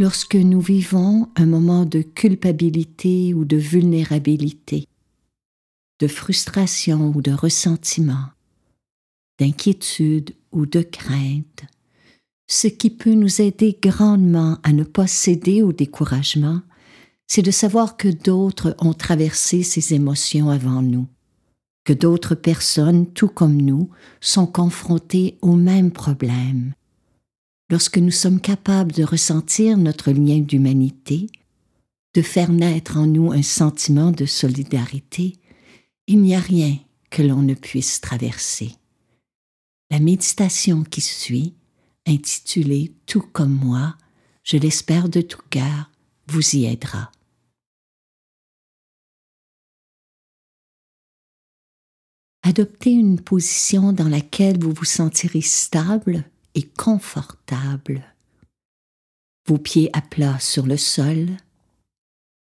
lorsque nous vivons un moment de culpabilité ou de vulnérabilité, de frustration ou de ressentiment, d'inquiétude ou de crainte, ce qui peut nous aider grandement à ne pas céder au découragement, c'est de savoir que d'autres ont traversé ces émotions avant nous, que d'autres personnes, tout comme nous, sont confrontées aux mêmes problèmes. Lorsque nous sommes capables de ressentir notre lien d'humanité, de faire naître en nous un sentiment de solidarité, il n'y a rien que l'on ne puisse traverser. La méditation qui suit, intitulée Tout comme moi, je l'espère de tout cœur, vous y aidera. Adoptez une position dans laquelle vous vous sentirez stable et confortable. Vos pieds à plat sur le sol,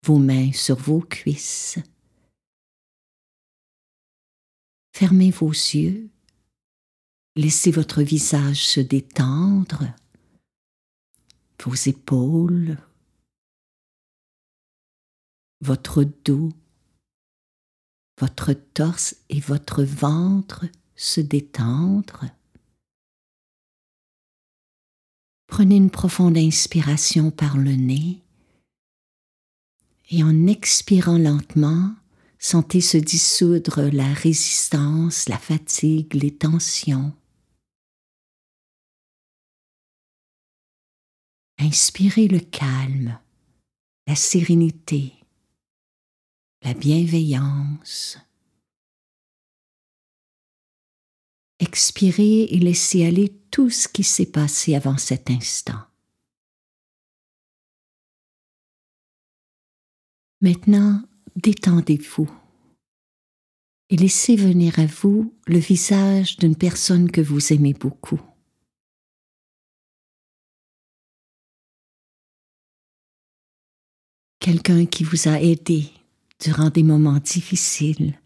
vos mains sur vos cuisses. Fermez vos yeux, laissez votre visage se détendre, vos épaules, votre dos votre torse et votre ventre se détendre. Prenez une profonde inspiration par le nez et en expirant lentement, sentez se dissoudre la résistance, la fatigue, les tensions. Inspirez le calme, la sérénité, la bienveillance. Expirez et laissez aller tout ce qui s'est passé avant cet instant. Maintenant, détendez-vous et laissez venir à vous le visage d'une personne que vous aimez beaucoup. Quelqu'un qui vous a aidé durant des moments difficiles,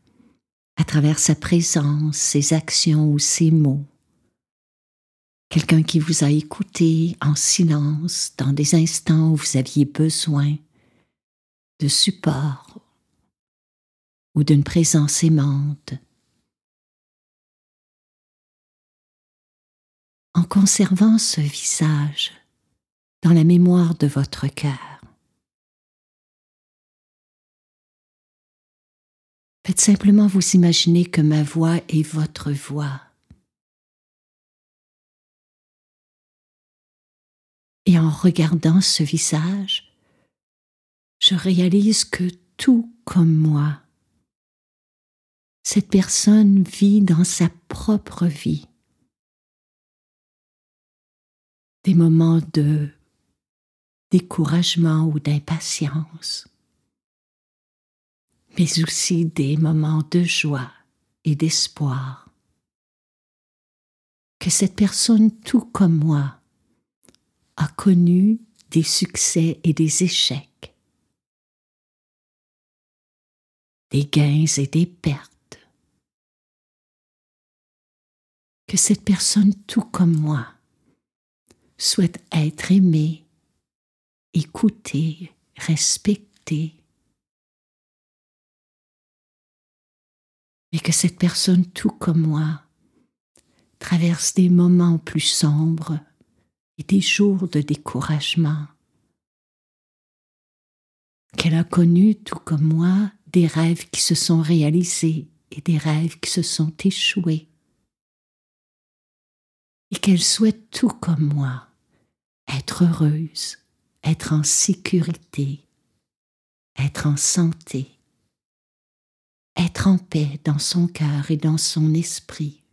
à travers sa présence, ses actions ou ses mots. Quelqu'un qui vous a écouté en silence dans des instants où vous aviez besoin de support ou d'une présence aimante. En conservant ce visage dans la mémoire de votre cœur, Faites simplement vous imaginer que ma voix est votre voix. Et en regardant ce visage, je réalise que tout comme moi, cette personne vit dans sa propre vie des moments de découragement ou d'impatience mais aussi des moments de joie et d'espoir. Que cette personne, tout comme moi, a connu des succès et des échecs, des gains et des pertes. Que cette personne, tout comme moi, souhaite être aimée, écoutée, respectée, mais que cette personne, tout comme moi, traverse des moments plus sombres et des jours de découragement, qu'elle a connu, tout comme moi, des rêves qui se sont réalisés et des rêves qui se sont échoués, et qu'elle souhaite, tout comme moi, être heureuse, être en sécurité, être en santé être en paix dans son cœur et dans son esprit,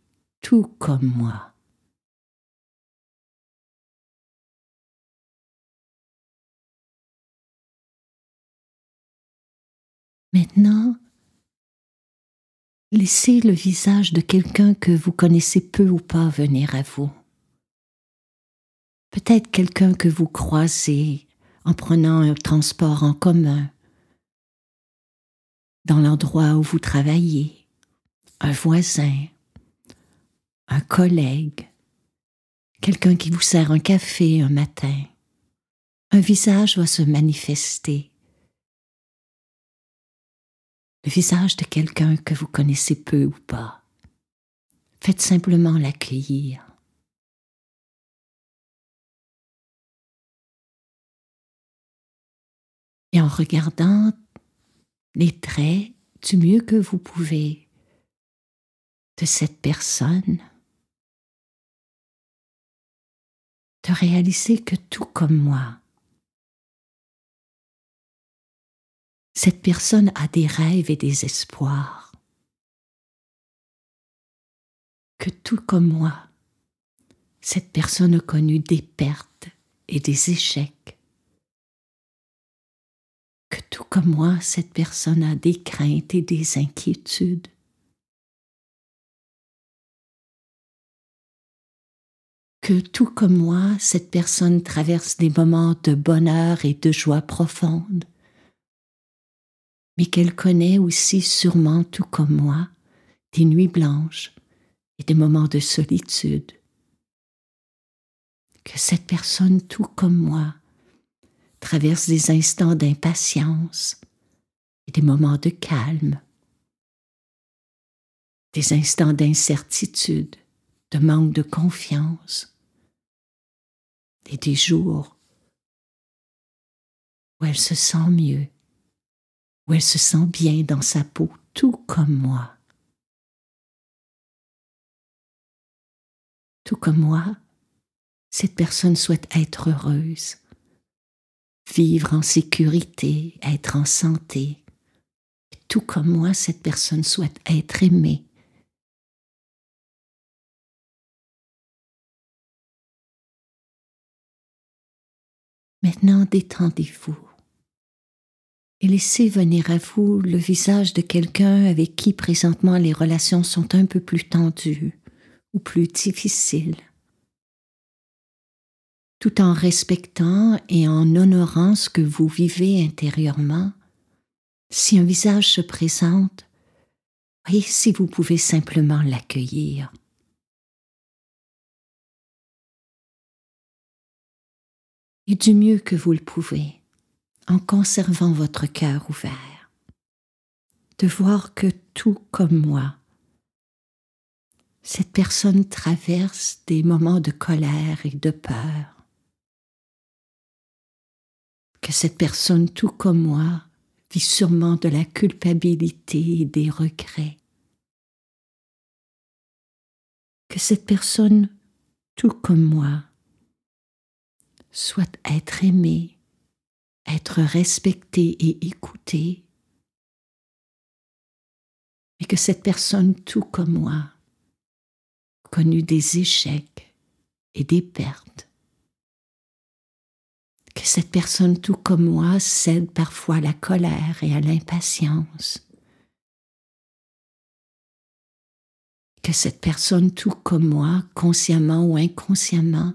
tout comme moi. Maintenant, laissez le visage de quelqu'un que vous connaissez peu ou pas venir à vous. Peut-être quelqu'un que vous croisez en prenant un transport en commun dans l'endroit où vous travaillez, un voisin, un collègue, quelqu'un qui vous sert un café un matin, un visage va se manifester. Le visage de quelqu'un que vous connaissez peu ou pas. Faites simplement l'accueillir. Et en regardant les traits du mieux que vous pouvez de cette personne, de réaliser que tout comme moi, cette personne a des rêves et des espoirs. Que tout comme moi, cette personne a connu des pertes et des échecs. Que tout comme moi, cette personne a des craintes et des inquiétudes. Que tout comme moi, cette personne traverse des moments de bonheur et de joie profonde mais qu'elle connaît aussi sûrement, tout comme moi, des nuits blanches et des moments de solitude. Que cette personne, tout comme moi, traverse des instants d'impatience et des moments de calme, des instants d'incertitude, de manque de confiance, et des jours où elle se sent mieux où elle se sent bien dans sa peau, tout comme moi. Tout comme moi, cette personne souhaite être heureuse, vivre en sécurité, être en santé. tout comme moi, cette personne souhaite être aimée. Maintenant, détendez-vous et laissez venir à vous le visage de quelqu'un avec qui présentement les relations sont un peu plus tendues ou plus difficiles, tout en respectant et en honorant ce que vous vivez intérieurement. Si un visage se présente, voyez si vous pouvez simplement l'accueillir. Et du mieux que vous le pouvez en conservant votre cœur ouvert, de voir que tout comme moi, cette personne traverse des moments de colère et de peur, que cette personne tout comme moi vit sûrement de la culpabilité et des regrets, que cette personne tout comme moi soit être aimée être respecté et écouté, mais que cette personne, tout comme moi, connu des échecs et des pertes, que cette personne, tout comme moi, cède parfois à la colère et à l'impatience, que cette personne, tout comme moi, consciemment ou inconsciemment,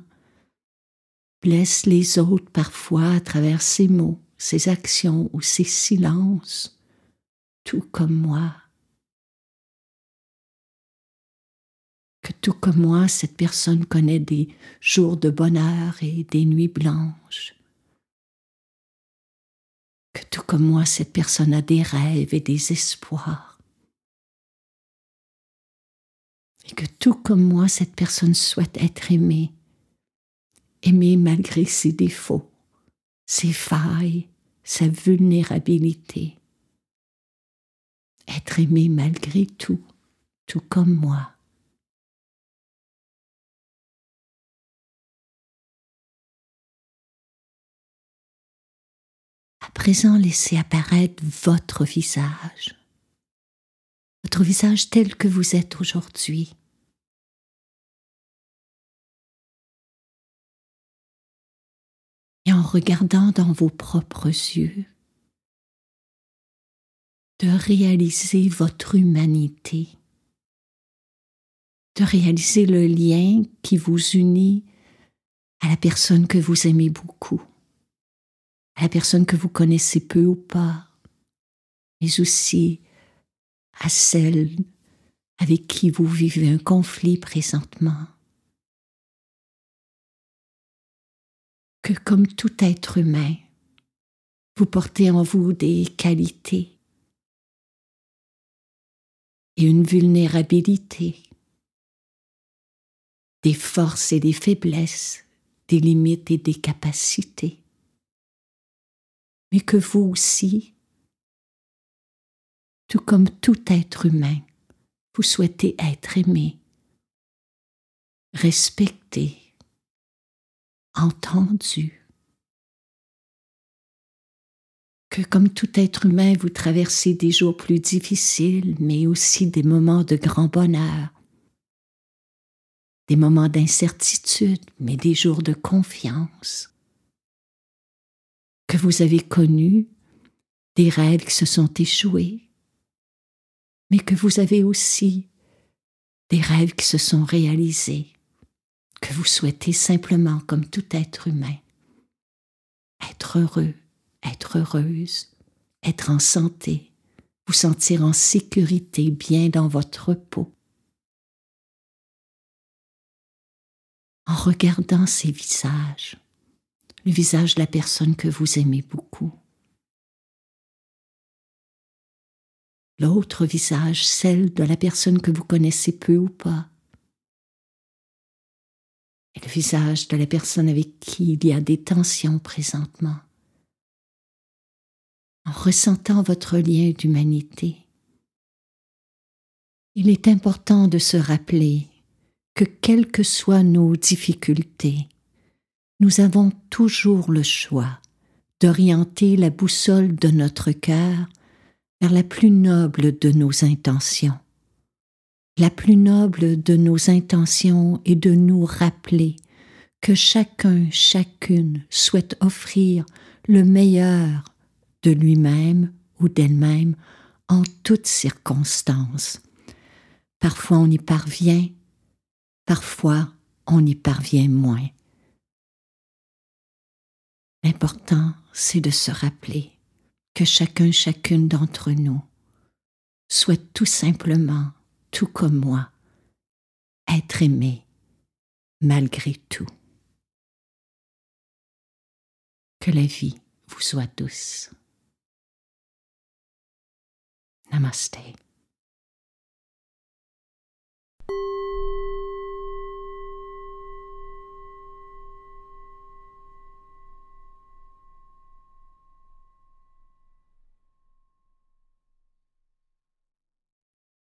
blesse les autres parfois à travers ses mots, ses actions ou ses silences, tout comme moi. Que tout comme moi, cette personne connaît des jours de bonheur et des nuits blanches. Que tout comme moi, cette personne a des rêves et des espoirs. Et que tout comme moi, cette personne souhaite être aimée aimer malgré ses défauts, ses failles, sa vulnérabilité. Être aimé malgré tout, tout comme moi. À présent, laissez apparaître votre visage, votre visage tel que vous êtes aujourd'hui. et en regardant dans vos propres yeux, de réaliser votre humanité, de réaliser le lien qui vous unit à la personne que vous aimez beaucoup, à la personne que vous connaissez peu ou pas, mais aussi à celle avec qui vous vivez un conflit présentement. que comme tout être humain, vous portez en vous des qualités et une vulnérabilité, des forces et des faiblesses, des limites et des capacités, mais que vous aussi, tout comme tout être humain, vous souhaitez être aimé, respecté, entendu. Que comme tout être humain, vous traversez des jours plus difficiles, mais aussi des moments de grand bonheur, des moments d'incertitude, mais des jours de confiance. Que vous avez connu des rêves qui se sont échoués, mais que vous avez aussi des rêves qui se sont réalisés, que vous souhaitez simplement, comme tout être humain, être heureux, être heureuse, être en santé, vous sentir en sécurité, bien dans votre peau. En regardant ces visages, le visage de la personne que vous aimez beaucoup, l'autre visage, celle de la personne que vous connaissez peu ou pas, et le visage de la personne avec qui il y a des tensions présentement, en ressentant votre lien d'humanité. Il est important de se rappeler que quelles que soient nos difficultés, nous avons toujours le choix d'orienter la boussole de notre cœur vers la plus noble de nos intentions. La plus noble de nos intentions est de nous rappeler que chacun, chacune souhaite offrir le meilleur de lui-même ou d'elle-même en toutes circonstances. Parfois on y parvient, parfois on y parvient moins. L'important, c'est de se rappeler que chacun, chacune d'entre nous souhaite tout simplement, tout comme moi, être aimé malgré tout. Que la vie vous soit douce. Namaste.